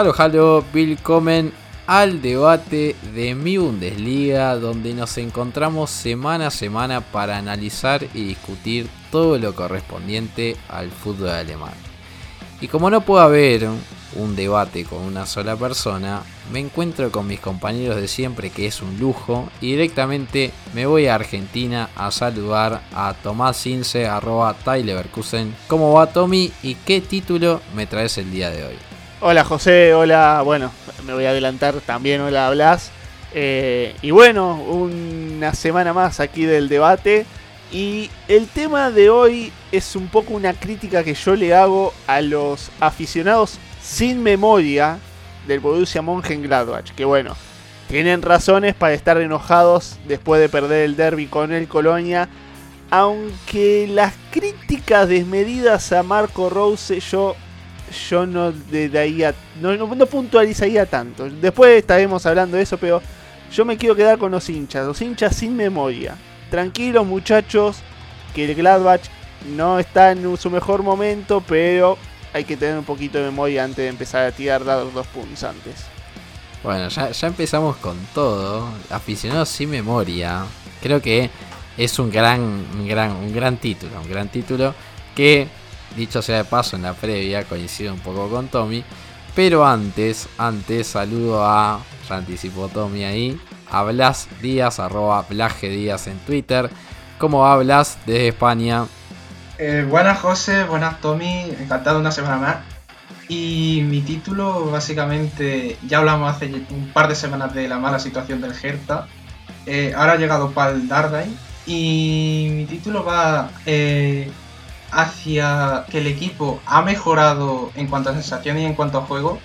Halo, halo, willkommen al debate de mi Bundesliga, donde nos encontramos semana a semana para analizar y discutir todo lo correspondiente al fútbol alemán. Y como no puedo haber un debate con una sola persona, me encuentro con mis compañeros de siempre, que es un lujo, y directamente me voy a Argentina a saludar a Tomás Ince, arroba Tyleverkusen. ¿Cómo va Tommy y qué título me traes el día de hoy? Hola José, hola, bueno, me voy a adelantar también, hola Blas. Eh, y bueno, una semana más aquí del debate. Y el tema de hoy es un poco una crítica que yo le hago a los aficionados sin memoria del Borussia Mönchengladbach. Que bueno, tienen razones para estar enojados después de perder el derby con el Colonia. Aunque las críticas desmedidas a Marco Rose yo yo no de, ahí no, no, puntualizaría tanto. Después estaremos hablando de eso, pero yo me quiero quedar con los hinchas, los hinchas sin memoria. Tranquilos muchachos, que el Gladbach no está en su mejor momento, pero hay que tener un poquito de memoria antes de empezar a tirar dados dos puntos antes. Bueno, ya, empezamos con todo. Aficionados sin memoria. Creo que es un gran, gran, un gran título. Un gran título que Dicho sea de paso, en la previa coincido un poco con Tommy. Pero antes, antes saludo a, ya anticipó Tommy ahí, a Blas Díaz, arroba Blaje Díaz en Twitter. ¿Cómo va Blas desde España? Eh, buenas José, buenas Tommy, encantado una semana más. Y mi título, básicamente, ya hablamos hace un par de semanas de la mala situación del Hertha. Eh, ahora ha llegado Pal Dardai. Y mi título va eh, hacia que el equipo ha mejorado en cuanto a sensación y en cuanto a juego,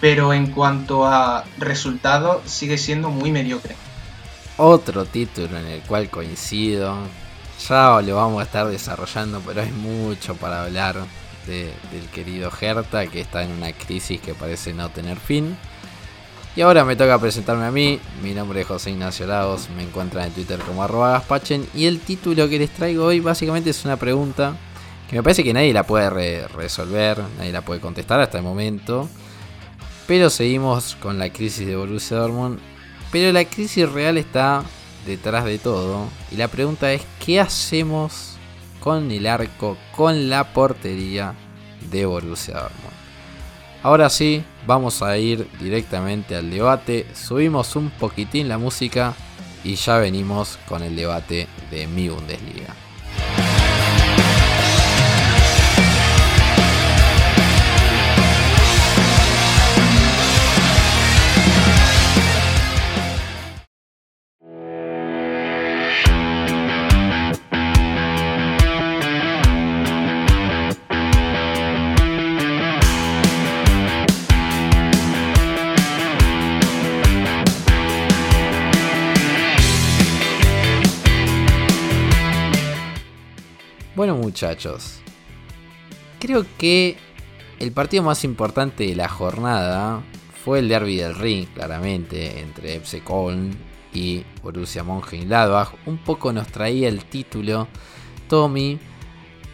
pero en cuanto a resultados sigue siendo muy mediocre. Otro título en el cual coincido, ya lo vamos a estar desarrollando, pero hay mucho para hablar del querido Hertha que está en una crisis que parece no tener fin. Y ahora me toca presentarme a mí. Mi nombre es José Ignacio Lagos. Me encuentran en Twitter como arroba gaspachen. Y el título que les traigo hoy básicamente es una pregunta que me parece que nadie la puede resolver, nadie la puede contestar hasta el momento. Pero seguimos con la crisis de Borussia Dortmund. Pero la crisis real está detrás de todo. Y la pregunta es, ¿qué hacemos con el arco, con la portería de Borussia Dortmund? Ahora sí, vamos a ir directamente al debate. Subimos un poquitín la música y ya venimos con el debate de mi Bundesliga. Muchachos, creo que el partido más importante de la jornada fue el derby del ring, claramente, entre FC Köln y Borussia Mönchengladbach. Un poco nos traía el título Tommy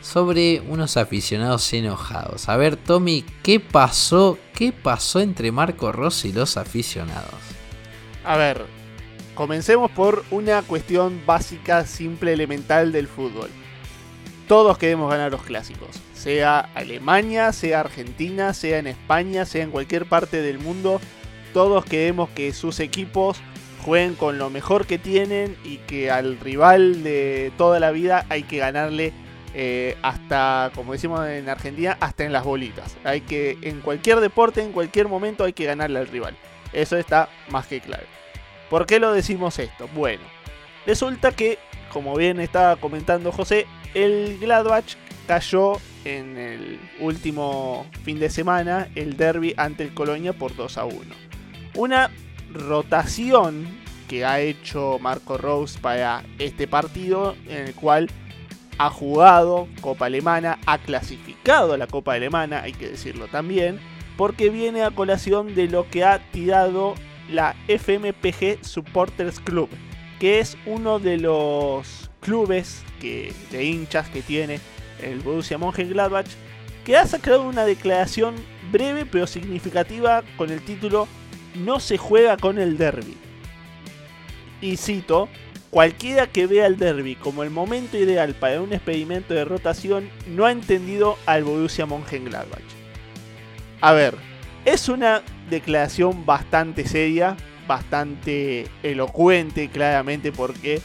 sobre unos aficionados enojados. A ver, Tommy, ¿qué pasó? ¿Qué pasó entre Marco Rossi y los aficionados? A ver, comencemos por una cuestión básica, simple, elemental del fútbol todos queremos ganar los clásicos. Sea Alemania, sea Argentina, sea en España, sea en cualquier parte del mundo. Todos queremos que sus equipos jueguen con lo mejor que tienen y que al rival de toda la vida hay que ganarle eh, hasta, como decimos en Argentina, hasta en las bolitas. Hay que, en cualquier deporte, en cualquier momento hay que ganarle al rival. Eso está más que claro. ¿Por qué lo decimos esto? Bueno, Resulta que, como bien estaba comentando José, el Gladbach cayó en el último fin de semana el derby ante el Colonia por 2 a 1. Una rotación que ha hecho Marco Rose para este partido en el cual ha jugado Copa Alemana, ha clasificado a la Copa Alemana, hay que decirlo también, porque viene a colación de lo que ha tirado la FMPG Supporters Club, que es uno de los clubes que, de hinchas que tiene el Borussia Mönchengladbach, que ha sacado una declaración breve pero significativa con el título No se juega con el derby. Y cito, cualquiera que vea el derby como el momento ideal para un experimento de rotación no ha entendido al Borussia Mönchengladbach. A ver, es una declaración bastante seria, bastante elocuente claramente porque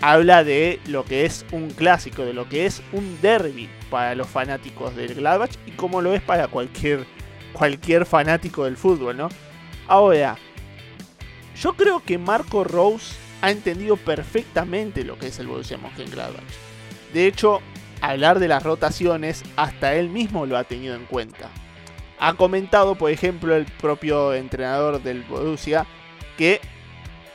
habla de lo que es un clásico, de lo que es un derby para los fanáticos del Gladbach y como lo es para cualquier, cualquier fanático del fútbol, ¿no? Ahora, yo creo que Marco Rose ha entendido perfectamente lo que es el Borussia Mönchengladbach. De hecho, hablar de las rotaciones, hasta él mismo lo ha tenido en cuenta. Ha comentado, por ejemplo, el propio entrenador del Borussia que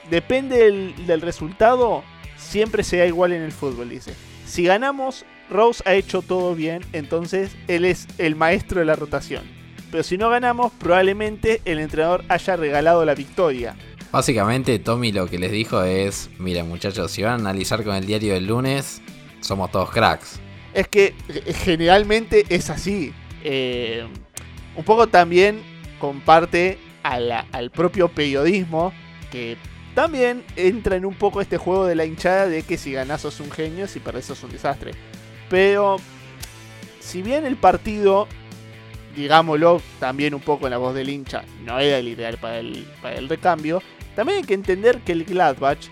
depende del resultado, siempre sea igual en el fútbol, dice. Si ganamos, Rose ha hecho todo bien, entonces él es el maestro de la rotación. Pero si no ganamos, probablemente el entrenador haya regalado la victoria. Básicamente, Tommy lo que les dijo es: Miren, muchachos, si van a analizar con el diario del lunes, somos todos cracks. Es que eh, generalmente es así. Eh, un poco también comparte al propio periodismo que también entra en un poco este juego de la hinchada de que si ganás sos un genio, si perdés sos un desastre. Pero si bien el partido, digámoslo también un poco en la voz del hincha, no era el ideal para el, para el recambio, también hay que entender que el Gladbach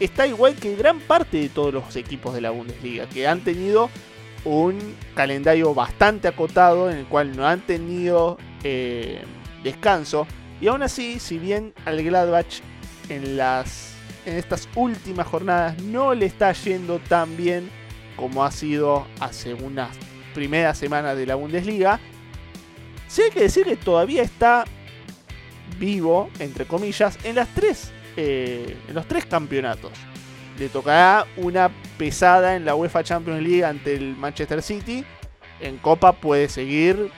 está igual que gran parte de todos los equipos de la Bundesliga, que han tenido un calendario bastante acotado en el cual no han tenido eh, descanso. Y aún así, si bien al Gladbach en, las, en estas últimas jornadas no le está yendo tan bien como ha sido hace unas primeras semanas de la Bundesliga, sí hay que decir que todavía está vivo, entre comillas, en las tres, eh, en los tres campeonatos. Le tocará una pesada en la UEFA Champions League ante el Manchester City. En Copa puede seguir,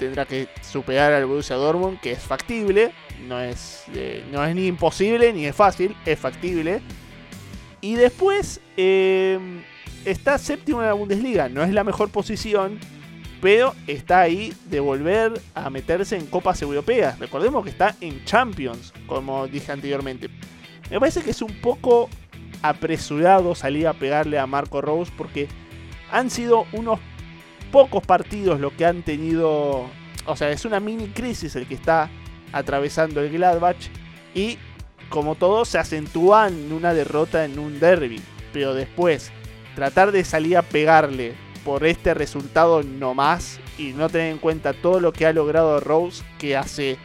tendrá que superar al Borussia Dortmund, que es factible. No es, eh, no es ni imposible ni es fácil, es factible. Y después eh, está séptimo en la Bundesliga. No es la mejor posición, pero está ahí de volver a meterse en copas europeas. Recordemos que está en Champions, como dije anteriormente. Me parece que es un poco apresurado salir a pegarle a Marco Rose porque han sido unos pocos partidos lo que han tenido. O sea, es una mini crisis el que está atravesando el Gladbach. Y como todo, se acentúa en una derrota en un derby. Pero después, tratar de salir a pegarle por este resultado no más. Y no tener en cuenta todo lo que ha logrado Rose, que hace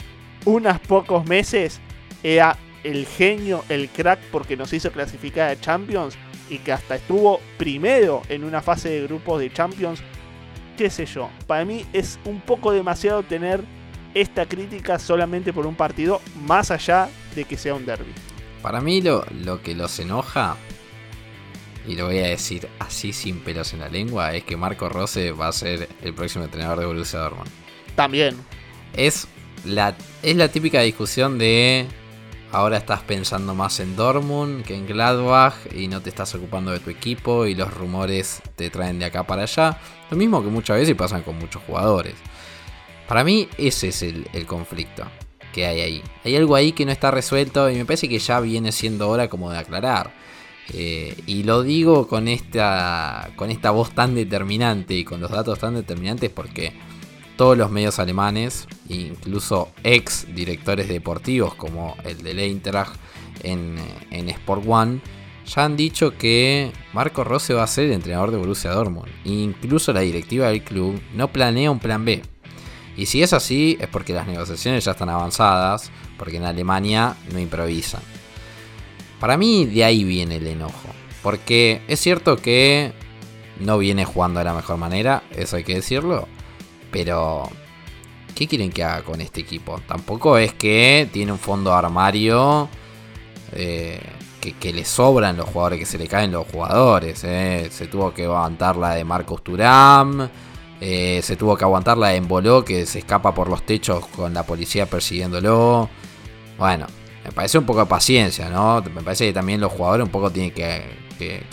unos pocos meses era el genio, el crack, porque nos hizo clasificar a Champions y que hasta estuvo primero en una fase de grupos de Champions qué sé yo, para mí es un poco demasiado tener esta crítica solamente por un partido, más allá de que sea un derby. Para mí lo, lo que los enoja, y lo voy a decir así sin pelos en la lengua, es que Marco Rose va a ser el próximo entrenador de Borussia Dortmund. También. Es la, es la típica discusión de ahora estás pensando más en Dortmund que en Gladbach y no te estás ocupando de tu equipo y los rumores te traen de acá para allá. Lo mismo que muchas veces pasan con muchos jugadores. Para mí ese es el, conflicto que hay ahí. Hay algo ahí que no está resuelto y me parece que ya viene siendo hora como de aclarar. Eh, y lo digo con esta, con esta voz tan determinante y con los datos tan determinantes porque todos los medios alemanes, incluso ex directores deportivos como el de Eintracht en, en Sport One, ya han dicho que Marco Rose va a ser el entrenador de Borussia Dortmund. incluso la directiva del club no planea un plan B. Y si es así, es porque las negociaciones ya están avanzadas, porque en Alemania no improvisan. Para mí de ahí viene el enojo. Porque es cierto que no viene jugando de la mejor manera, eso hay que decirlo. Pero, ¿qué quieren que haga con este equipo? Tampoco es que tiene un fondo armario eh, que, le sobran los jugadores, que se le caen los jugadores. Eh. Se tuvo que aguantar la de Marcos Turam. Eh, se tuvo que aguantar la de Emboló, que se escapa por los techos con la policía persiguiéndolo. Bueno, me parece un poco de paciencia, ¿no? Me parece que también los jugadores un poco tienen que,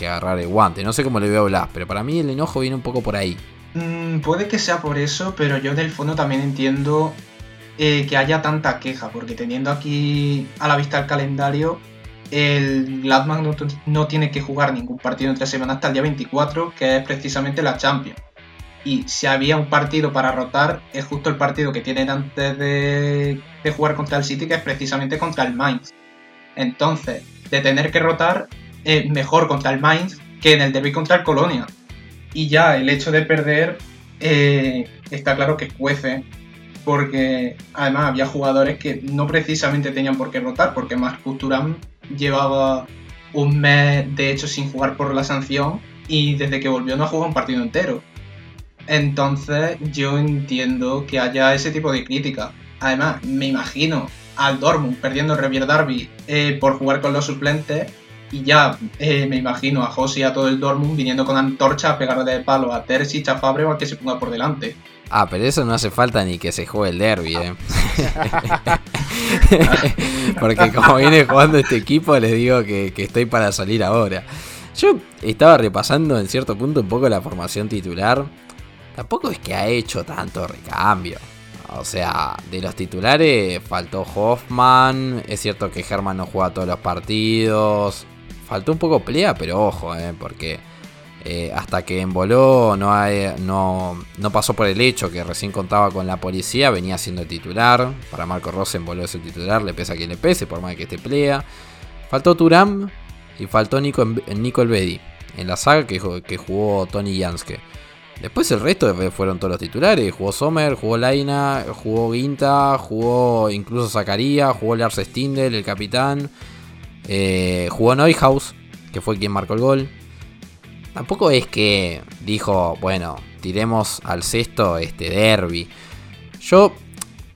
agarrar el guante. No sé cómo le veo a Blas, pero para mí el enojo viene un poco por ahí. Mm, puede que sea por eso, pero yo del fondo también entiendo eh, que haya tanta queja, porque teniendo aquí a la vista el calendario, el Gladman no, tiene que jugar ningún partido entre semanas hasta el día 24, que es precisamente la Champions. Y si había un partido para rotar, es justo el partido que tienen antes de, jugar contra el City, que es precisamente contra el Mainz. Entonces, de tener que rotar, es mejor contra el Mainz que en el derby contra el Colonia. Y ya el hecho de perder, eh, está claro que cuece, porque además había jugadores que no precisamente tenían por qué rotar, porque Marcus Thuram llevaba un mes de hecho sin jugar por la sanción y desde que volvió no ha jugado un partido entero. Entonces yo entiendo que haya ese tipo de crítica. Además, me imagino al Dortmund perdiendo el Revier Derby eh, por jugar con los suplentes y ya eh, me imagino a José y a todo el Dortmund viniendo con antorcha a pegarle de palo a Terzic, a Fabre o al que se ponga por delante. Ah, pero eso no hace falta ni que se juegue el derby, ¿eh? Porque como viene jugando este equipo, les digo que, que estoy para salir ahora. Yo estaba repasando en cierto punto un poco la formación titular tampoco es que ha hecho tanto recambio. O sea, de los titulares faltó Hoffman. Es cierto que Herman no juega todos los partidos. Faltó un poco pelea, pero ojo, eh, porque eh, hasta que emboló no, no, no, pasó por el hecho que recién contaba con la policía, venía siendo titular. Para Marco Rossi emboló ese titular, le pesa que le pese, por más que esté pelea. Faltó Turam y faltó Nico, Nico en la saga que, que jugó Tony Janske. Después el resto fueron todos los titulares. Jugó Sommer, jugó Laina, jugó Guinta, jugó incluso Zacarías, jugó Lars Stindel, el capitán. Eh, jugó Neuhaus, que fue quien marcó el gol. Tampoco es que dijo, bueno, tiremos al sexto este derby. Yo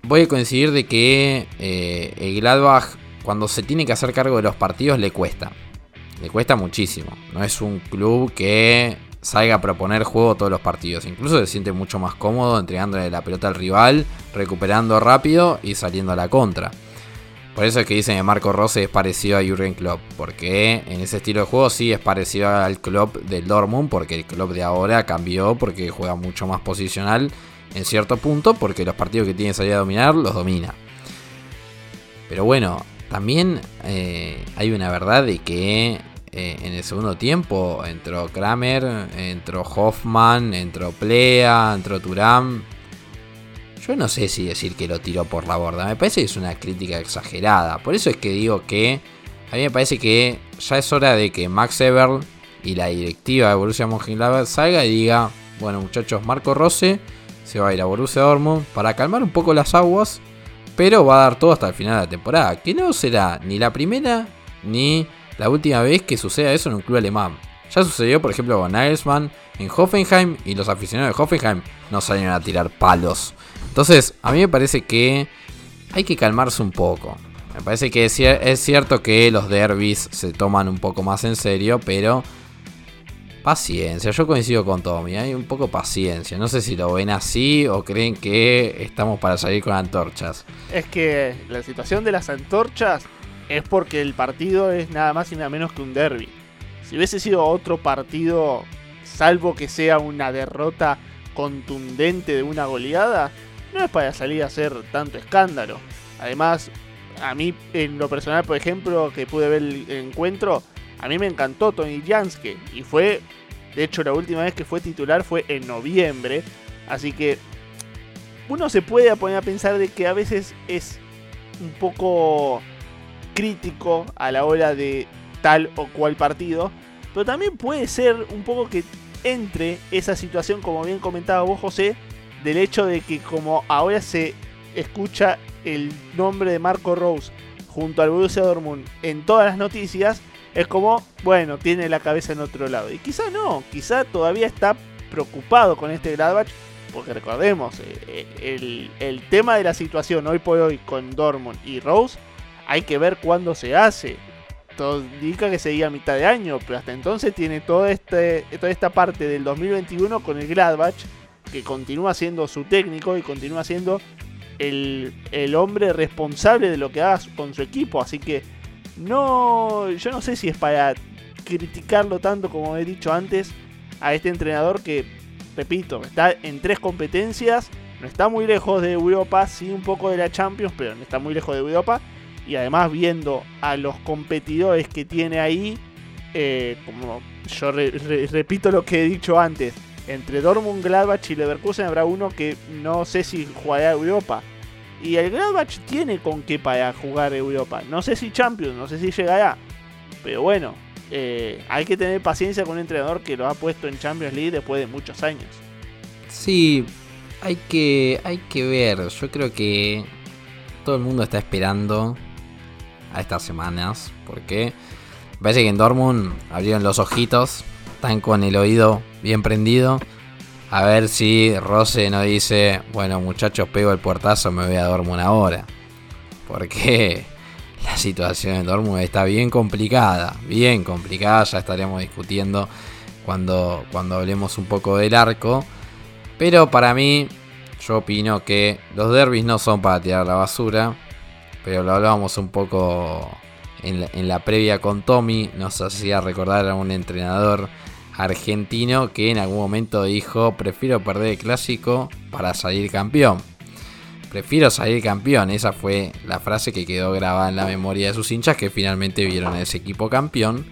voy a coincidir de que eh, el Gladbach, cuando se tiene que hacer cargo de los partidos, le cuesta. Le cuesta muchísimo. No es un club que salga a proponer juego todos los partidos. Incluso se siente mucho más cómodo entregándole la pelota al rival, recuperando rápido y saliendo a la contra. Por eso es que dicen que Marco Rose es parecido a Jurgen Klopp, porque en ese estilo de juego sí es parecido al Klopp del Dortmund, porque el Klopp de ahora cambió porque juega mucho más posicional en cierto punto, porque los partidos que tiene que salir a dominar los domina. Pero bueno, también eh, hay una verdad de que eh, en el segundo tiempo entró Kramer, entró Hoffman, entró Plea, entró Turam. Yo no sé si decir que lo tiró por la borda, me parece que es una crítica exagerada. Por eso es que digo que a mí me parece que ya es hora de que Max Eberl y la directiva de Borussia Mönchengladbach salga y diga, bueno muchachos, Marco Rose se va a ir a Borussia Dortmund para calmar un poco las aguas, pero va a dar todo hasta el final de la temporada, que no será ni la primera ni la última vez que suceda eso en un club alemán. Ya sucedió, por ejemplo, con Nagelsmann en Hoffenheim y los aficionados de Hoffenheim no salieron a tirar palos. Entonces, a mí me parece que hay que calmarse un poco. Me parece que es cierto que los derbis se toman un poco más en serio, pero paciencia. Yo coincido con Tommy, hay un poco paciencia. No sé si lo ven así o creen que estamos para salir con antorchas. Es que la situación de las antorchas es porque el partido es nada más y nada menos que un derby. Si hubiese sido otro partido, salvo que sea una derrota contundente de una goleada, no es para salir a hacer tanto escándalo. Además, a mí en lo personal, por ejemplo, que pude ver el encuentro, a mí me encantó Tony Janske y fue, de hecho, la última vez que fue titular fue en noviembre, así que uno se puede poner a pensar de que a veces es un poco crítico a la hora de tal o cual partido, pero también puede ser un poco que entre esa situación, como bien comentaba vos José, del hecho de que como ahora se escucha el nombre de Marco Rose junto al Borussia Dortmund en todas las noticias, es como, bueno, tiene la cabeza en otro lado. Y quizá no, quizá todavía está preocupado con este Gladbach, porque recordemos, eh, eh, el, tema de la situación hoy por hoy con Dortmund y Rose, hay que ver cuándo se hace. Todo indica que sería a mitad de año, pero hasta entonces tiene todo este, toda esta parte del 2021 con el Gladbach, que continúa siendo su técnico y continúa siendo el, el hombre responsable de lo que haga con su equipo. Así que no, yo no sé si es para criticarlo tanto como he dicho antes a este entrenador que, repito, está en tres competencias, no está muy lejos de Europa, sí un poco de la Champions, pero no está muy lejos de Europa. Y además viendo a los competidores que tiene ahí, eh, como yo repito lo que he dicho antes, entre Dortmund, Gladbach y Leverkusen habrá uno que no sé si jugará Europa. Y el Gladbach tiene con qué para jugar Europa. No sé si Champions, no sé si llegará. Pero bueno, eh, hay que tener paciencia con un entrenador que lo ha puesto en Champions League después de muchos años. Sí, hay que, hay que ver. Yo creo que todo el mundo está esperando a estas semanas. Porque parece que en Dortmund abrieron los ojitos. Están con el oído bien prendido. A ver si Rose no dice, bueno muchachos, pego el puertazo, me voy a Dortmund ahora. Porque la situación en Dortmund está bien complicada, bien complicada, ya estaremos discutiendo cuando, cuando hablemos un poco del arco. Pero para mí, yo opino que los derbis no son para tirar la basura, pero lo hablábamos un poco en la, en la previa con Tommy, nos hacía recordar a un entrenador argentino que en algún momento dijo, prefiero perder el clásico para salir campeón. Prefiero salir campeón, esa fue la frase que quedó grabada en la memoria de sus hinchas que finalmente vieron a ese equipo campeón.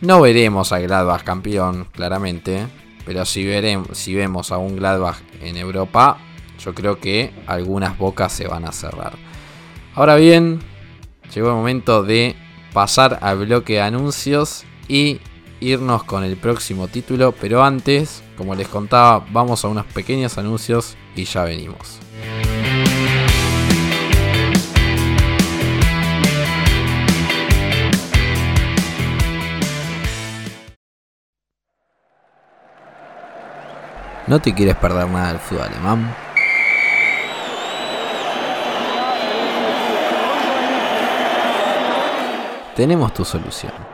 No veremos a Gladbach campeón, claramente, pero si, veremos, si vemos a un Gladbach en Europa, yo creo que algunas bocas se van a cerrar. Ahora bien, llegó el momento de pasar al bloque de anuncios y irnos con el próximo título, pero antes, como les contaba, vamos a unos pequeños anuncios y ya venimos. ¿No te quieres perder nada del fútbol alemán? Tenemos tu solución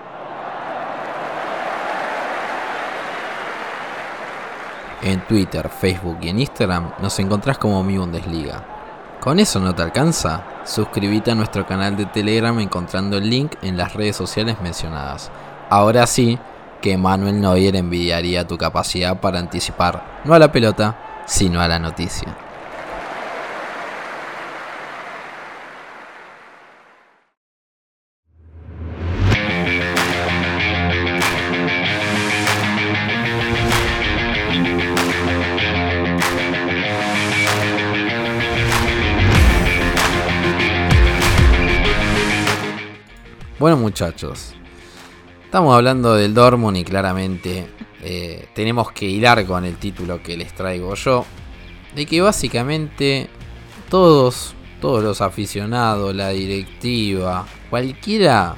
En Twitter, Facebook y en Instagram nos encontrás como Mi Bundesliga. ¿Con eso no te alcanza? Suscríbete a nuestro canal de Telegram encontrando el link en las redes sociales mencionadas. Ahora sí, que Manuel Neuer envidiaría tu capacidad para anticipar no a la pelota, sino a la noticia. Bueno muchachos, estamos hablando del Dortmund y claramente eh, tenemos que hilar con el título que les traigo yo. De que básicamente todos, todos los aficionados, la directiva, cualquiera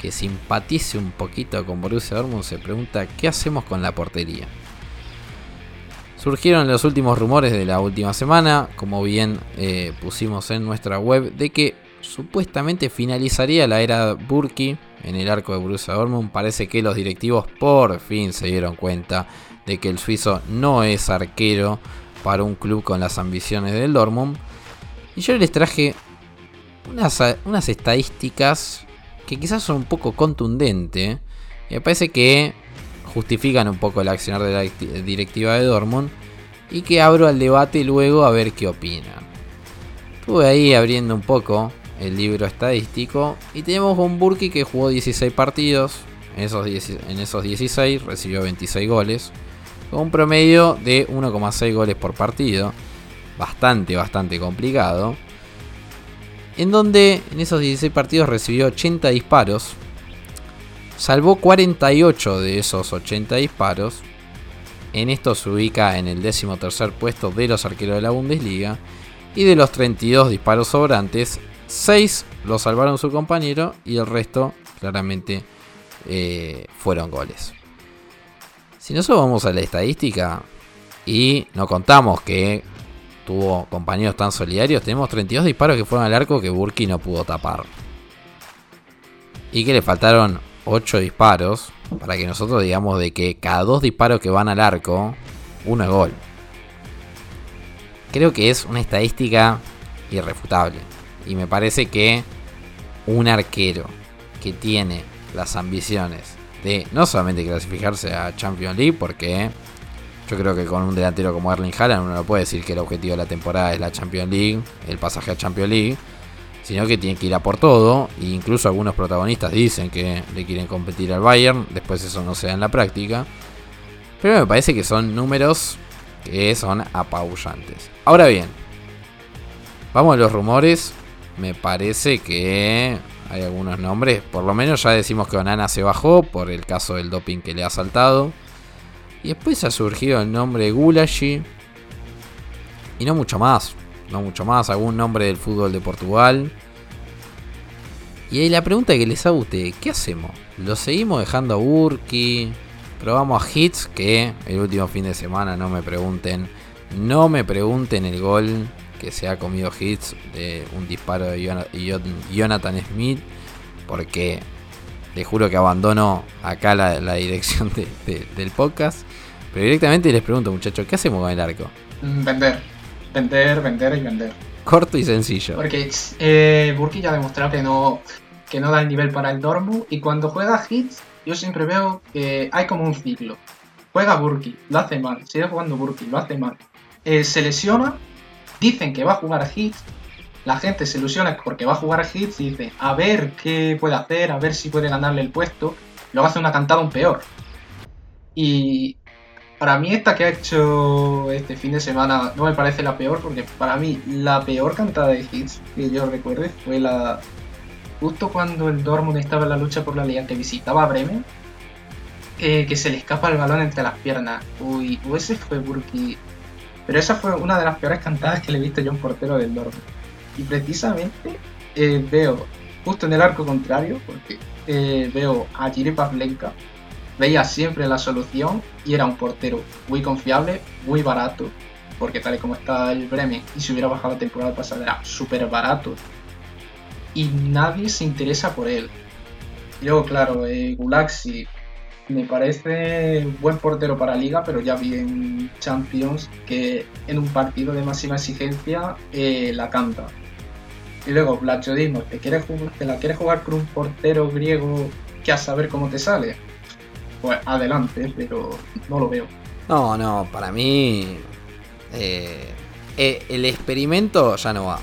que simpatice un poquito con Borussia Dortmund se pregunta qué hacemos con la portería. Surgieron los últimos rumores de la última semana, como bien eh, pusimos en nuestra web, de que supuestamente finalizaría la era Burki en el arco de Borussia Dortmund. Parece que los directivos por fin se dieron cuenta de que el suizo no es arquero para un club con las ambiciones del Dortmund. Y yo les traje unas, estadísticas que quizás son un poco contundentes. Me parece que justifican un poco el accionar de la directiva de Dortmund. Y que abro al debate luego a ver qué opinan. Estuve ahí abriendo un poco el libro estadístico. Y tenemos un Burki que jugó 16 partidos. En esos, en esos 16 recibió 26 goles. Con un promedio de 1,6 goles por partido. Bastante, bastante complicado. En donde en esos 16 partidos recibió 80 disparos. Salvó 48 de esos 80 disparos. En esto se ubica en el décimo tercer puesto de los arqueros de la Bundesliga. Y de los 32 disparos sobrantes, 6 lo salvaron su compañero y el resto claramente eh, fueron goles. Si nosotros vamos a la estadística y no contamos que tuvo compañeros tan solidarios, tenemos 32 disparos que fueron al arco que Burki no pudo tapar. Y que le faltaron 8 disparos para que nosotros digamos de que cada dos disparos que van al arco, uno gol. Creo que es una estadística irrefutable. Y me parece que un arquero que tiene las ambiciones de no solamente clasificarse a Champions League, porque yo creo que con un delantero como Erling Haaland uno no puede decir que el objetivo de la temporada es la Champions League, el pasaje a Champions League, sino que tiene que ir a por todo. E incluso algunos protagonistas dicen que le quieren competir al Bayern, después eso no se da en la práctica. Pero me parece que son números que son apabullantes. Ahora bien, vamos a los rumores. Me parece que hay algunos nombres. Por lo menos ya decimos que Onana se bajó por el caso del doping que le ha saltado. Y después ha surgido el nombre Gulashi. Y no mucho más. No mucho más. Algún nombre del fútbol de Portugal. Y ahí la pregunta que les hago a ustedes. ¿Qué hacemos? ¿Lo seguimos dejando a Burki? ¿Probamos a Hits? Que el último fin de semana no me pregunten. No me pregunten el gol que se ha comido Hits de un disparo de Jonathan Smith. Porque les juro que abandono acá la, dirección del podcast. Pero directamente les pregunto, muchachos, ¿qué hacemos con el arco? Mm, vender. Vender, vender y vender. Corto y sencillo. Porque eh, Burki ya ha demostrado que no, que no da el nivel para el Dortmund. Y cuando juega hits, yo siempre veo que hay como un ciclo. Juega Burki, lo hace mal. Sigue jugando Burki, lo hace mal. Eh, se lesiona, dicen que va a jugar hits, la gente se ilusiona porque va a jugar a Hits y dice, a ver qué puede hacer, a ver si puede ganarle el puesto. Luego hace una cantada un peor. Y para mí esta que ha hecho este fin de semana no me parece la peor, porque para mí la peor cantada de hits que yo recuerde fue la... Justo cuando el Dortmund estaba en la lucha por la liga que visitaba a Bremen, eh, que se le escapa el balón entre las piernas. Uy, ese fue Burki. Pero esa fue una de las peores cantadas que le he visto yo a un portero del Dortmund. Y precisamente eh, veo, justo en el arco contrario, porque eh, veo a Jiri Pavlenka, veía siempre la solución y era un portero muy confiable, muy barato, porque tal y como está el Bremen y si hubiera bajado la temporada pasada era súper barato y nadie se interesa por él. Luego, claro, eh, Gulaxi me parece buen portero para liga, pero ya vi en Champions que en un partido de máxima exigencia eh, la canta. Y luego, Blachudismo, ¿te, quieres ¿te la quieres jugar con un portero griego que a saber cómo te sale? Pues adelante, pero no lo veo. No, no, para mí eh, eh, el experimento ya no va.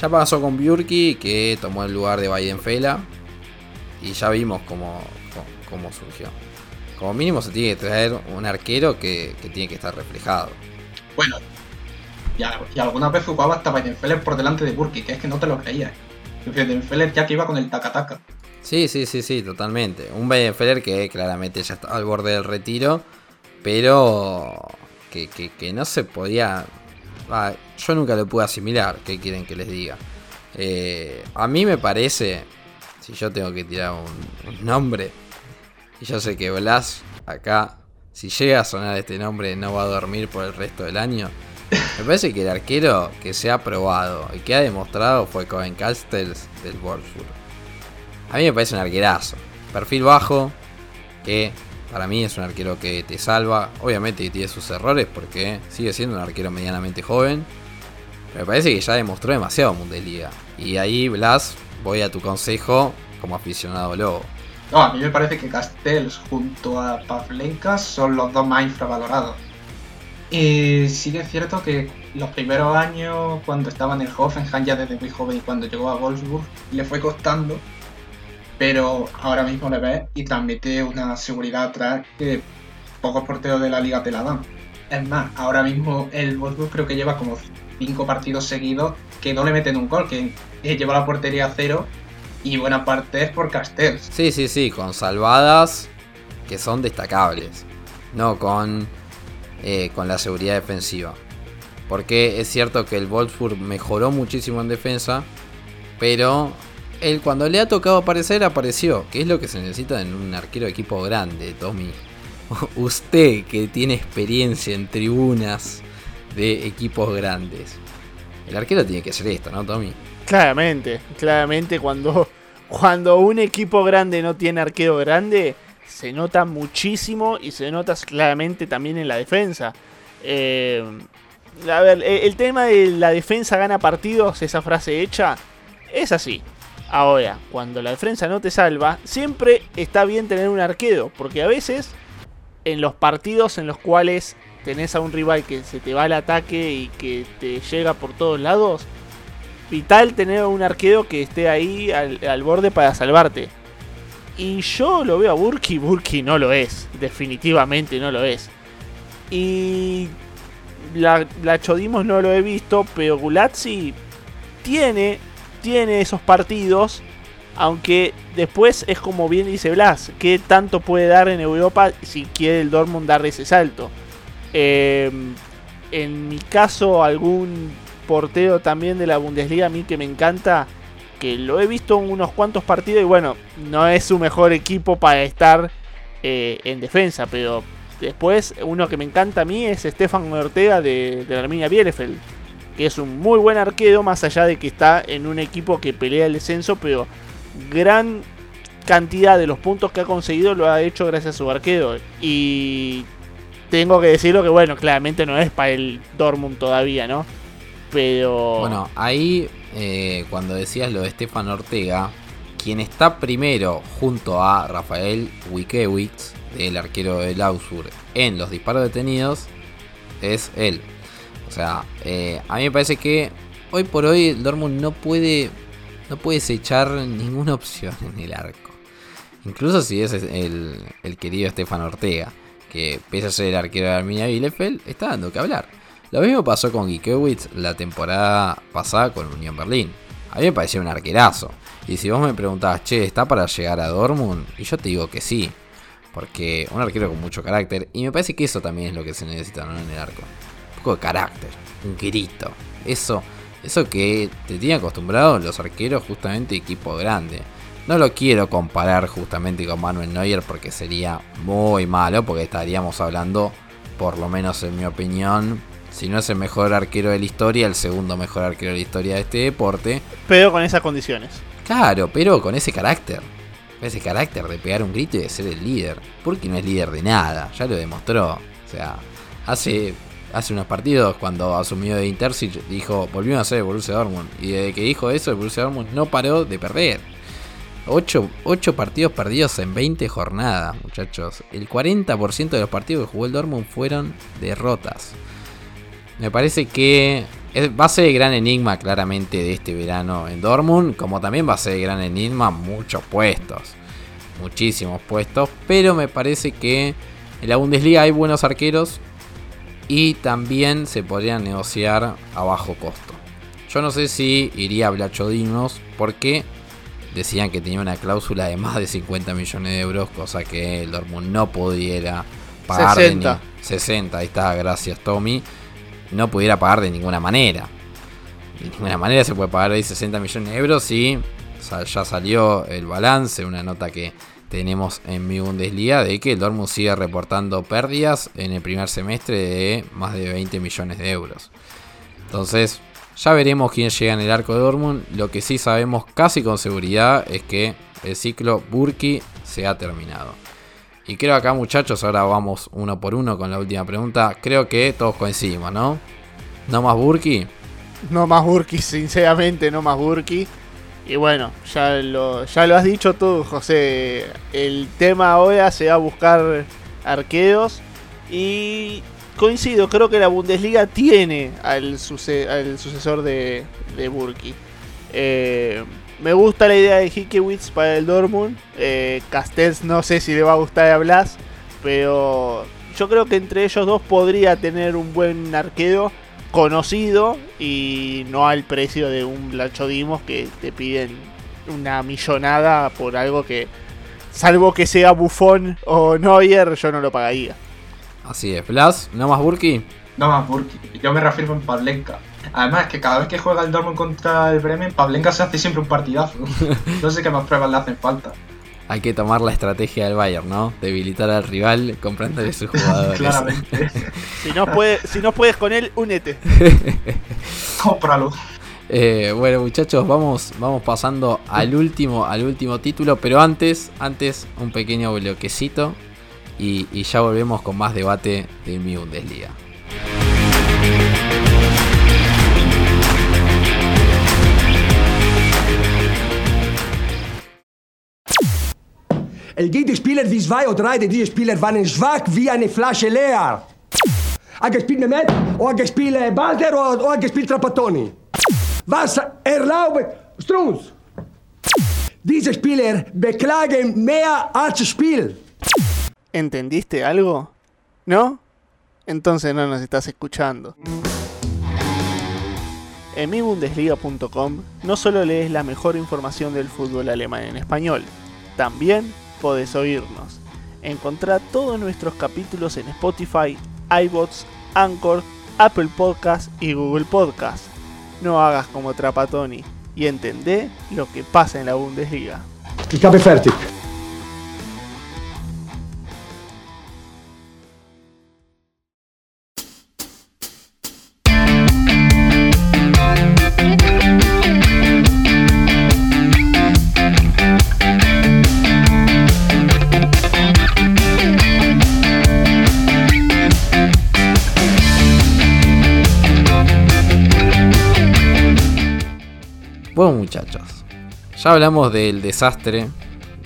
Ya pasó con Bjurki, que tomó el lugar de Weidenfela. Y ya vimos cómo, cómo, surgió. Como mínimo se tiene que traer un arquero que, que tiene que estar reflejado. Bueno, y, alguna vez jugaba hasta Weidenfeller por delante de Burki, que es que no te lo creías. Weidenfeller ya que iba con el taca-taca. Sí, sí, sí, sí, totalmente. Un Weidenfeller que claramente ya está al borde del retiro, pero que, que, no se podía... Ah, yo nunca lo pude asimilar, ¿qué quieren que les diga? Eh, a mí me parece, si yo tengo que tirar un, un nombre, y yo sé que Blas acá, si llega a sonar este nombre, no va a dormir por el resto del año. Me parece que el arquero que se ha probado y que ha demostrado fue Cohen Castles del Wolfsburg. A mí me parece un arquerazo. Perfil bajo, que para mí es un arquero que te salva. Obviamente tiene sus errores porque sigue siendo un arquero medianamente joven. Pero me parece que ya demostró demasiado Bundesliga. Y ahí, Blas, voy a tu consejo como aficionado lobo. No, a mí me parece que Castells junto a Pavlenka son los dos más infravalorados. Y sí que es cierto que los primeros años, cuando estaba en el Hoffenheim ya desde muy joven y cuando llegó a Wolfsburg, le fue costando, pero ahora mismo le ves y transmite una seguridad atrás que pocos porteros de la liga te la dan. Es más, ahora mismo el Wolfsburg creo que lleva como cinco partidos seguidos que no le meten un gol, que lleva la portería a cero y buena parte es por Castells. Sí, sí, sí, con salvadas que son destacables. No con eh, con la seguridad defensiva. Porque es cierto que el Wolfsburg mejoró muchísimo en defensa, Pero él cuando le ha tocado aparecer, apareció. Que es lo que se necesita en un arquero de equipo grande, Tommy. Usted que tiene experiencia en tribunas de equipos grandes. El arquero tiene que hacer esto, ¿no, Tommy? Claramente, claramente cuando, cuando un equipo grande no tiene arquero grande, se nota muchísimo y se nota claramente también en la defensa. Eh, a ver, e, el tema de la defensa gana partidos, esa frase hecha, es así. Ahora, cuando la defensa no te salva, siempre está bien tener un arquero, porque a veces en los partidos en los cuales tenés a un rival que se te va al ataque y que te llega por todos lados, vital tener un arquero que esté ahí al, borde para salvarte. Y yo lo veo a Burki, Burki no lo es, definitivamente no lo es. Y la, Chodimos no lo he visto, pero Gulazzi tiene, tiene esos partidos, aunque después es como bien dice Blas, que tanto puede dar en Europa si quiere el Dortmund dar ese salto. Em, en mi caso, algún portero también de la Bundesliga a mí que me encanta, que lo he visto en unos cuantos partidos y bueno, no es su mejor equipo para estar eh, en defensa, pero después uno que me encanta a mí es Stefan Ortega de, la Arminia Bielefeld, que es un muy buen arquero, más allá de que está en un equipo que pelea el descenso, pero gran cantidad de los puntos que ha conseguido lo ha hecho gracias a su arquero. Y tengo que decirlo que, bueno, claramente no es para el Dortmund todavía, ¿no? Bueno, ahí, eh, cuando decías lo de Stefan Ortega, quien está primero junto a Rafael Wikewitz, el arquero del Augsburg, en los disparos detenidos, es él. O sea, eh, a mí me parece que hoy por hoy el Dortmund no puede, no puedes echar ninguna opción en el arco. Incluso si es el, el querido Stefan Ortega que pese a ser el arquero de Arminia Bielefeld, está dando que hablar. Lo mismo pasó con Giekewitz la temporada pasada con Unión Berlín. A mí me parecía un arquerazo. Y si vos me preguntabas, che, ¿está para llegar a Dortmund? Y yo te digo que sí. Porque un arquero con mucho carácter. Y me parece que eso también es lo que se necesita en el arco. Un poco de carácter. Un grito. Eso, eso que te tiene acostumbrado los arqueros justamente equipo grande. No lo quiero comparar justamente con Manuel Neuer porque sería muy malo, porque estaríamos hablando, por lo menos en mi opinión, si no es el mejor arquero de la historia, el segundo mejor arquero de la historia de este deporte. Pero con esas condiciones. Claro, pero con ese carácter. Ese carácter de pegar un grito y de ser el líder. Porque no es líder de nada, ya lo demostró. O sea, hace, hace unos partidos cuando asumió de Intercic dijo, volvió a ser el Borussia Dortmund. Y desde que dijo eso, el Borussia Dortmund no paró de perder. 8, partidos perdidos en 20 jornadas, muchachos. El 40% de los partidos que jugó el Dortmund fueron derrotas. Me parece que va a ser el gran enigma claramente de este verano en Dortmund, como también va a ser el gran enigma muchos puestos, muchísimos puestos, pero me parece que en la Bundesliga hay buenos arqueros y también se podrían negociar a bajo costo. Yo no sé si iría a Blachodinos porque decían que tenía una cláusula de más de 50 millones de euros, cosa que el Dortmund no pudiera pagar 60. De 60, ahí está, gracias Tommy. No pudiera pagar de ninguna manera. De ninguna manera se puede pagar ahí 60 millones de euros y ya salió el balance, una nota que tenemos en mi Bundesliga de que el Dortmund sigue reportando pérdidas en el primer semestre de más de 20 millones de euros. Entonces, ya veremos quién llega en el arco de Dortmund. Lo que sí sabemos casi con seguridad es que el ciclo Burki se ha terminado. Y creo acá muchachos, ahora vamos uno por uno con la última pregunta. Creo que todos coincidimos, ¿no? ¿No más Burki? No más Burki, sinceramente, no más Burki. Y bueno, ya lo, has dicho tú, José. El tema ahora se va a buscar arqueos. Y coincido, creo que la Bundesliga tiene al, sucesor de, de Burki. Eh, me gusta la idea de Hickewitz para el Dortmund. Eh, Castells no sé si le va a gustar a Blas, pero yo creo que entre ellos dos podría tener un buen arquero conocido y no al precio de un Dimos que te piden una millonada por algo que, salvo que sea Buffon o Neuer, yo no lo pagaría. Así es. Blas, ¿no más Burki? No más Burki. Yo me refiero en Pavlenka. Además, que cada vez que juega el Dortmund contra el Bremen, Pavlenka se hace siempre un partidazo. No sé qué más pruebas le hacen falta. Hay que tomar la estrategia del Bayern, ¿no? Debilitar al rival comprándole sus jugadores. Claramente. Si no, puede, si no puedes con él, únete. Cómpralo. Eh, bueno muchachos, vamos, vamos pasando al último, al último título, pero antes, antes un pequeño bloquecito y, y ya volvemos con más debate de mi Bundesliga. El Gegenspieler wie zwei oder drei, diese Spieler waren schwach wie eine Flasche leer. Ha gespielt Mehmet, oder ha gespielt Balder, oder ha gespielt Trapattoni. Was erlaubt Strunz? Diese Spieler beklagen mehr als Spiel. ¿Entendiste algo? ¿No? Entonces no nos estás escuchando. En mibundesliga.com no solo lees la mejor información del fútbol alemán en español, también podés oírnos. Encontrá todos nuestros capítulos en Spotify, iBots, Anchor, Apple Podcast y Google Podcast. No hagas como Trapatoni y entendé lo que pasa en la Bundesliga. Habe fertig. Ya hablamos del desastre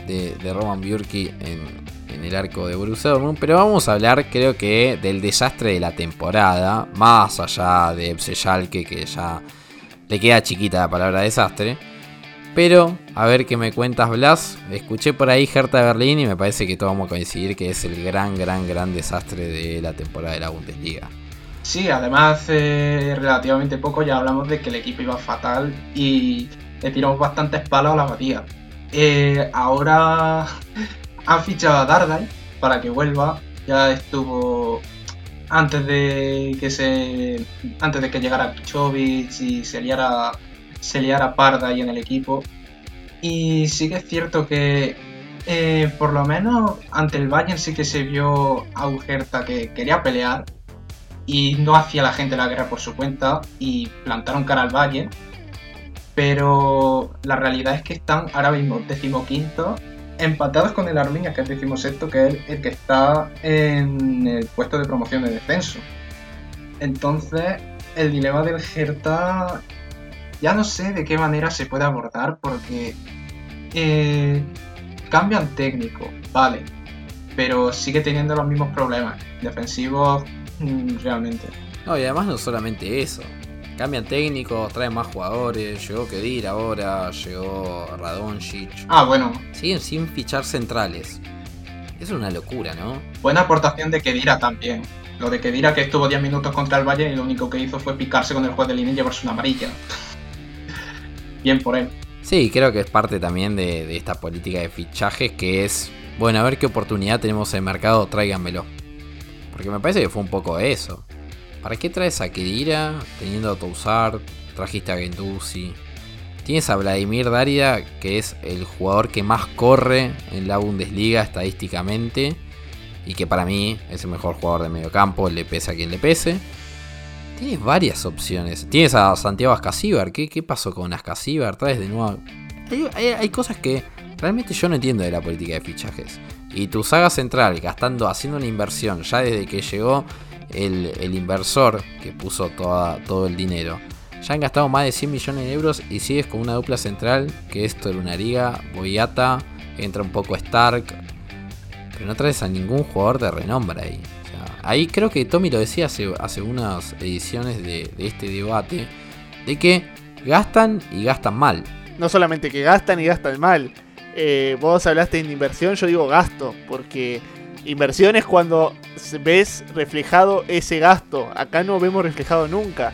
de, Roman Björky en, el arco de Borussia Dortmund, pero vamos a hablar creo que del desastre de la temporada, más allá de Epse Schalke, que ya le queda chiquita la palabra desastre. Pero, a ver qué me cuentas Blas, escuché por ahí Hertha Berlín y me parece que todos vamos a coincidir que es el gran, gran, gran desastre de la temporada de la Bundesliga. Sí, además hace relativamente poco ya hablamos de que el equipo iba fatal y le tiramos bastantes palos a la batida. Eh, ahora han fichado a Dardai para que vuelva. Ya estuvo antes de que se antes de que llegara Pichovic y se liara, se liara Parda ahí en el equipo. Y sí que es cierto que eh, por lo menos ante el Bayern sí que se vio a un Hertha que quería pelear y no hacía la gente la guerra por su cuenta y plantaron cara al Bayern. Pero la realidad es que están ahora mismo decimoquinto, empatados con el Arminia, que es decimosexto, que es el, que está en el puesto de promoción de descenso. Entonces, el dilema del Hertha ya no sé de qué manera se puede abordar porque eh, cambian técnico, vale, pero sigue teniendo los mismos problemas defensivos mm, realmente. No, y además no solamente eso. Cambian técnicos, traen más jugadores. Llegó Kedir ahora, llegó Radonjic. Ah, bueno, Siguen sin fichar centrales. Es una locura, ¿no? buena aportación de Kedira también. Lo de Kedira que estuvo 10 minutos contra el Bayern y lo único que hizo fue picarse con el juez de línea y llevarse una amarilla. Bien por él. Sí, creo que es parte también de, de esta política de fichajes que es, bueno, a ver qué oportunidad tenemos en el mercado, tráiganmelo. Porque me parece que fue un poco eso. ¿Para qué traes a Kedira teniendo a Toussaint? Trajiste a Genduzi. Tienes a Vladimir Daria, que es el jugador que más corre en la Bundesliga estadísticamente. Y que para mí es el mejor jugador de medio campo, le pese a quien le pese. Tienes varias opciones. Tienes a Santiago Ascasíbar. ¿Qué, ¿Qué pasó con Ascasíbar? Traes de nuevo. Hay, hay- hay cosas que realmente yo no entiendo de la política de fichajes. Y tu saga central, gastando, haciendo una inversión, ya desde que llegó el, inversor que puso toda, todo el dinero. Ya han gastado más de 100 millones de euros y sigues con una dupla central que es Torunariga, Boyata, entra un poco Stark. Pero no traes a ningún jugador de renombre ahí. Ahí creo que Tommy lo decía hace, hace unas ediciones de, de este debate. De que gastan y gastan mal. No solamente que gastan y gastan mal. Eh, vos hablaste de inversión, yo digo gasto, porque inversión es cuando ves reflejado ese gasto. Acá no vemos reflejado nunca.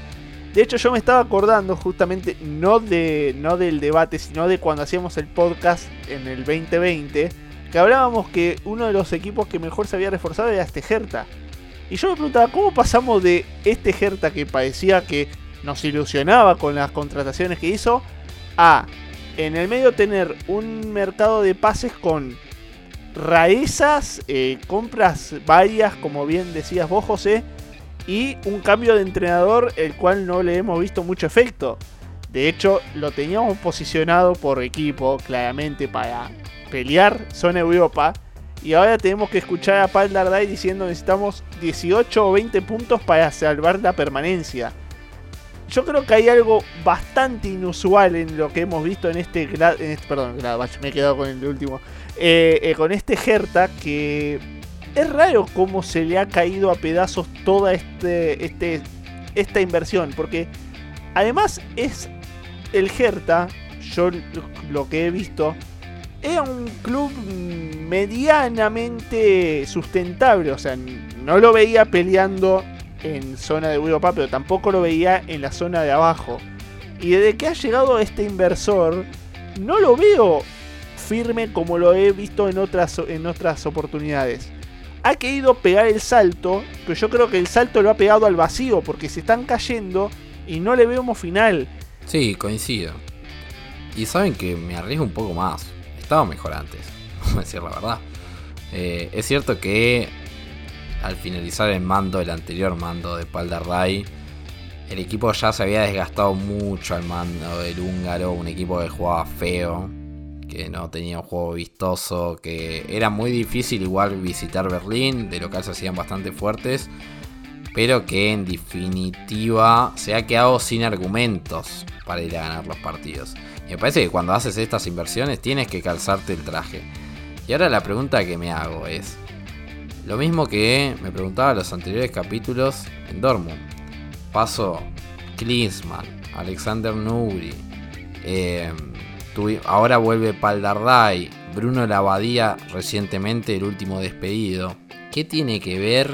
De hecho, yo me estaba acordando justamente no de no del debate, sino de cuando hacíamos el podcast en el 2020, que hablábamos que uno de los equipos que mejor se había reforzado era este Hertha. Y yo me preguntaba, ¿cómo pasamos de este Hertha que parecía que nos ilusionaba con las contrataciones que hizo, a en el medio tener un mercado de pases con raízas, eh, compras varias, como bien decías vos, José, y un cambio de entrenador, el cual no le hemos visto mucho efecto. De hecho, lo teníamos posicionado por equipo, claramente, para pelear zona Europa. Y ahora tenemos que escuchar a Paul Dardai diciendo necesitamos 18 o 20 puntos para salvar la permanencia. Yo creo que hay algo bastante inusual en lo que hemos visto en este, este perdón, me he quedado con el último, eh, eh, con este Hertha que es raro cómo se le ha caído a pedazos toda este, este, esta inversión, porque además es el Hertha, yo lo que he visto, era un club medianamente sustentable, o sea, no lo veía peleando en zona de Europa, pero tampoco lo veía en la zona de abajo. Y desde que ha llegado este inversor, no lo veo firme como lo he visto en otras, en otras oportunidades. Ha querido pegar el salto, pero yo creo que el salto lo ha pegado al vacío porque se están cayendo y no le vemos final. Sí, coincido. Y saben que me arriesgo un poco más estaba mejor antes, vamos a decir la verdad. Eh, es cierto que al finalizar el mando, el anterior mando de Paldarray, el equipo ya se había desgastado mucho al mando del húngaro, un equipo que jugaba feo, que no tenía un juego vistoso, que era muy difícil igual visitar Berlín, de local se hacían bastante fuertes, pero que en definitiva se ha quedado sin argumentos para ir a ganar los partidos me parece que cuando haces estas inversiones tienes que calzarte el traje. Y ahora la pregunta que me hago es, lo mismo que me preguntaba los anteriores capítulos en Dortmund. Paso Klinsmann, Alexander Nuri, em, ahora vuelve Paldardai, Bruno Lavadía recientemente el último despedido. ¿Qué tiene que ver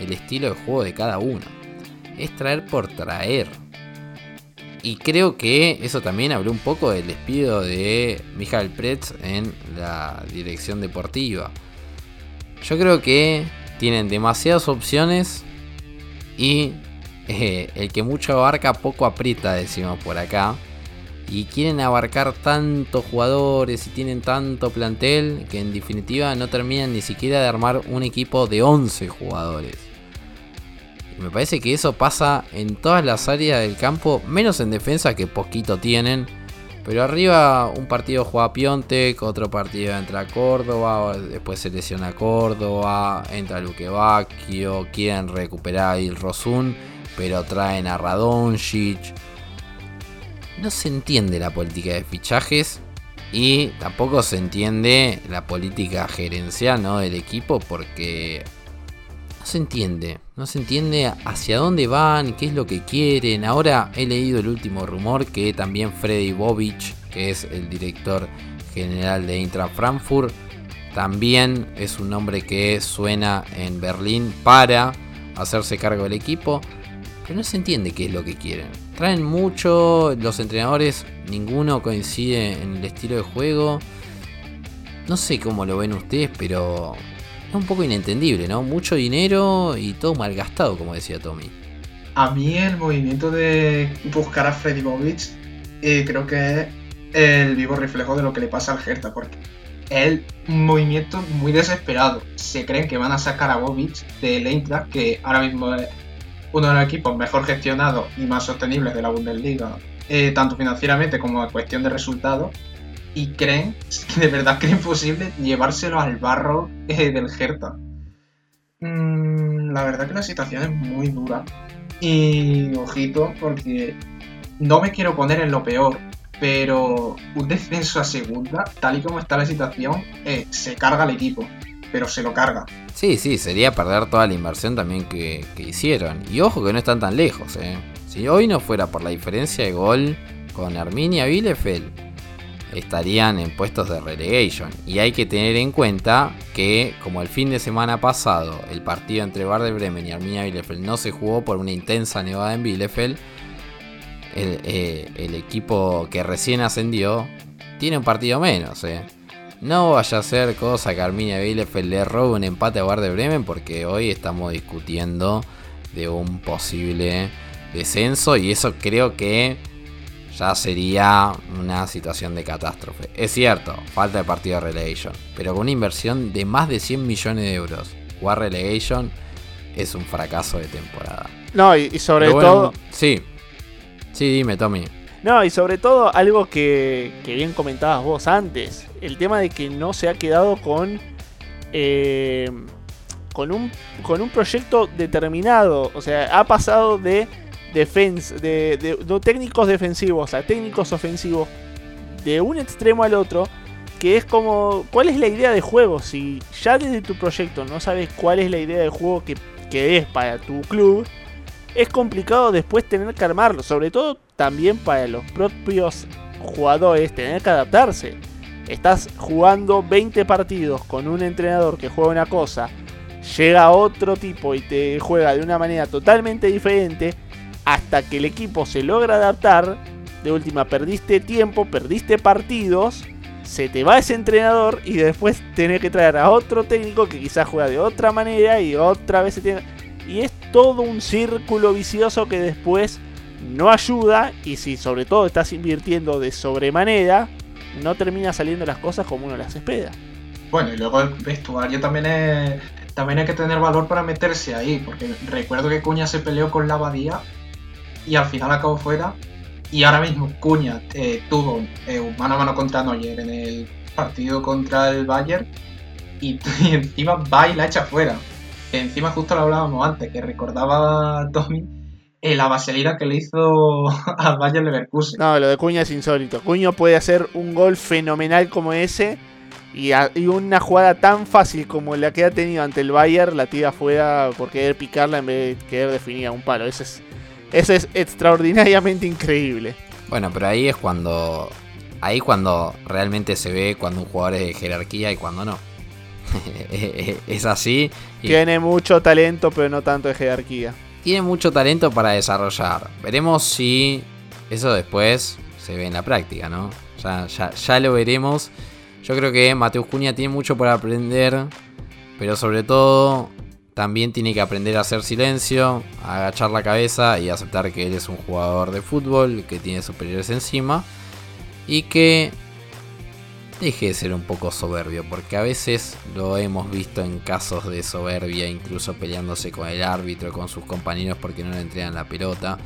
el estilo de juego de cada uno? Es traer por traer. Y creo que eso también habló un poco del despido de Michael Pretz en la dirección deportiva. Yo creo que tienen demasiadas opciones y eh, el que mucho abarca poco aprieta, decimos por acá. Y quieren abarcar tantos jugadores y tienen tanto plantel que en definitiva no terminan ni siquiera de armar un equipo de 11 jugadores. Me parece que eso pasa en todas las áreas del campo, menos en defensa que poquito tienen. Pero arriba un partido juega Piontek, otro partido entra Córdoba, después se lesiona Córdoba, entra Luque Bacchio, quieren recuperar a Il Rosun, pero traen a Radonjic. No se entiende la política de fichajes y tampoco se entiende la política gerencial del equipo porque no se entiende. No se entiende hacia dónde van, qué es lo que quieren. Ahora he leído el último rumor que también Freddy Bobich, que es el director general de Intra Frankfurt, también es un nombre que suena en Berlín para hacerse cargo del equipo. Pero no se entiende qué es lo que quieren. Traen mucho, los entrenadores, ninguno coincide en el estilo de juego. No sé cómo lo ven ustedes, pero es un poco inentendible, ¿no? Mucho dinero y todo malgastado, como decía Tommy. A mí el movimiento de buscar a Freddy Bobich eh, creo que es el vivo reflejo de lo que le pasa al Hertha, porque es un movimiento muy desesperado. Se creen que van a sacar a Bobich del Eintracht, que ahora mismo es uno de los equipos mejor gestionados y más sostenibles de la Bundesliga, eh, tanto financieramente como en cuestión de resultados y creen, de verdad creen posible llevárselo al barro eh, del Hertha. Mm, la verdad que la situación es muy dura. Y ojito, porque no me quiero poner en lo peor, pero un descenso a segunda, tal y como está la situación, eh, se carga al equipo, pero se lo carga. Sí, sí, sería perder toda la inversión también que, que hicieron. Y ojo que no están tan lejos, ¿eh? Si hoy no fuera por la diferencia de gol con Arminia Bielefeld, estarían en puestos de relegation. Y hay que tener en cuenta que, como el fin de semana pasado, el partido entre Bar Bremen y Arminia Bielefeld no se jugó por una intensa nevada en Bielefeld, eh, el, equipo que recién ascendió tiene un partido menos. Eh. No vaya a ser cosa que Arminia Bielefeld le robe un empate a Bar Bremen, porque hoy estamos discutiendo de un posible descenso y eso creo que ya sería una situación de catástrofe. Es cierto, falta de partido de relegation, pero con una inversión de más de 100 millones de euros, jugar relegation es un fracaso de temporada. No, y, sobre todo... Sí, sí, dime Tommy. No, y sobre todo algo que, que, bien comentabas vos antes, el tema de que no se ha quedado con... Eh, con un, con un proyecto determinado, o sea, ha pasado de defense, de, de, técnicos defensivos a técnicos ofensivos de un extremo al otro, que es como, ¿cuál es la idea de juego? Si ya desde tu proyecto no sabes cuál es la idea de juego que, que es para tu club, es complicado después tener que armarlo, sobre todo también para los propios jugadores, tener que adaptarse. Estás jugando 20 partidos con un entrenador que juega una cosa, llega otro tipo y te juega de una manera totalmente diferente, hasta que el equipo se logra adaptar, de última perdiste tiempo, perdiste partidos, se te va ese entrenador y después tenés que traer a otro técnico que quizás juega de otra manera y otra vez se tiene... Y es todo un círculo vicioso que después no ayuda y si sobre todo estás invirtiendo de sobremanera, no termina saliendo las cosas como uno las espera. Bueno, y luego el vestuario también también hay que tener valor para meterse ahí, porque recuerdo que Cuña se peleó con la Abadía y al final acabó fuera. Y ahora mismo Cuña eh, tuvo eh, mano a mano contra Neuer en el partido contra el Bayern y, encima va y la echa fuera. Encima justo lo hablábamos antes, que recordaba a Tommy eh, la vaselina que le hizo al Bayern Leverkusen. No, lo de Cuña es insólito. Cuña puede hacer un gol fenomenal como ese y, y, una jugada tan fácil como la que ha tenido ante el Bayern la tira fuera por querer picarla en vez de querer definir a un palo. Ese es eso es extraordinariamente increíble. Bueno, pero ahí es cuando. Ahí cuando realmente se ve cuando un jugador es de jerarquía y cuando no. es así. Tiene mucho talento, pero no tanto de jerarquía. Tiene mucho talento para desarrollar. Veremos si eso después se ve en la práctica, ¿no? Ya, ya, ya lo veremos. Yo creo que Mateus Cuña tiene mucho por aprender, pero sobre todo también tiene que aprender a hacer silencio, a agachar la cabeza y aceptar que él es un jugador de fútbol, que tiene superiores encima y que deje de ser un poco soberbio, porque a veces lo hemos visto en casos de soberbia, incluso peleándose con el árbitro, con sus compañeros porque no le entregan la pelota.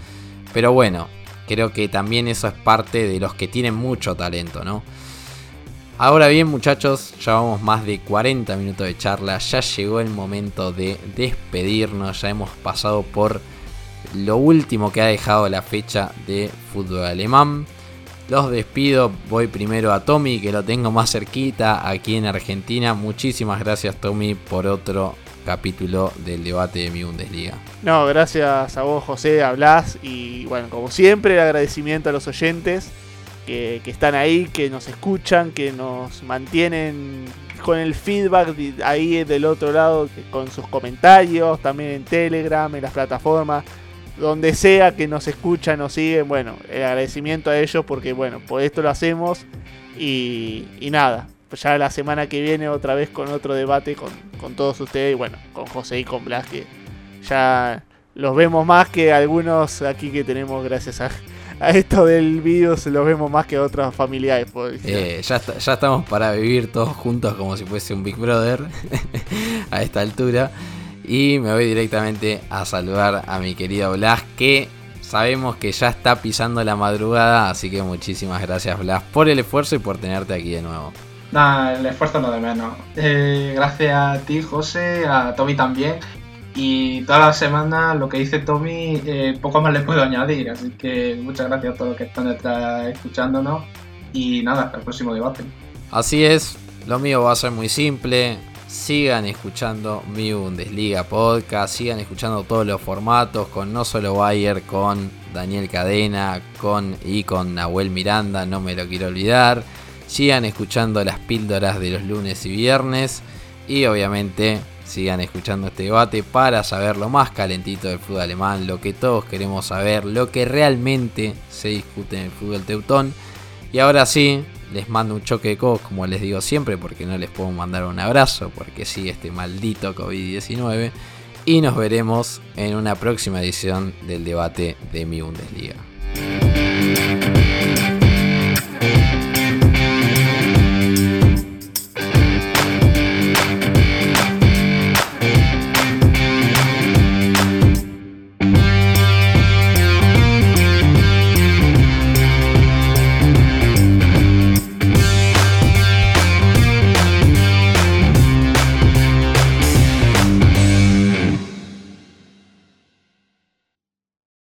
Pero bueno, creo que también eso es parte de los que tienen mucho talento, ¿no? Ahora bien muchachos, ya vamos más de 40 minutos de charla, ya llegó el momento de despedirnos, ya hemos pasado por lo último que ha dejado la fecha de fútbol alemán. Los despido, voy primero a Tommy que lo tengo más cerquita aquí en Argentina. Muchísimas gracias Tommy por otro capítulo del debate de mi Bundesliga. No, gracias a vos José, hablas y bueno, como siempre el agradecimiento a los oyentes que, están ahí, que nos escuchan, que nos mantienen con el feedback ahí del otro lado, con sus comentarios, también en Telegram, en las plataformas, donde sea que nos escuchan, nos siguen. Bueno, el agradecimiento a ellos porque, bueno, por esto lo hacemos y, nada. Ya la semana que viene otra vez con otro debate con, con todos ustedes y bueno, con José y con Blas que ya los vemos más que algunos aquí que tenemos gracias a, a esto del vídeo se lo vemos más que a otras familiares. Eh, ya, ya estamos para vivir todos juntos como si fuese un Big Brother a esta altura. Y me voy directamente a saludar a mi querido Blas, que sabemos que ya está pisando la madrugada. Así que muchísimas gracias, Blas, por el esfuerzo y por tenerte aquí de nuevo. Nada, el esfuerzo no de menos. Eh, gracias a ti, José, a Tommy también. Y toda la semana lo que dice Tommy, eh, poco más le puedo añadir. Así que muchas gracias a todos los que están escuchándonos. Y nada, hasta el próximo debate. Así es, lo mío va a ser muy simple. Sigan escuchando mi Bundesliga podcast, sigan escuchando todos los formatos con no solo Bayer, con Daniel Cadena, con y con Nahuel Miranda, no me lo quiero olvidar. Sigan escuchando las píldoras de los lunes y viernes y obviamente sigan escuchando este debate para saber lo más calentito del fútbol alemán, lo que todos queremos saber, lo que realmente se discute en el fútbol teutón. Y ahora sí, les mando un choque de codos, como les digo siempre, porque no les puedo mandar un abrazo, porque sigue este maldito COVID-19. y nos veremos en una próxima edición del debate de mi Bundesliga.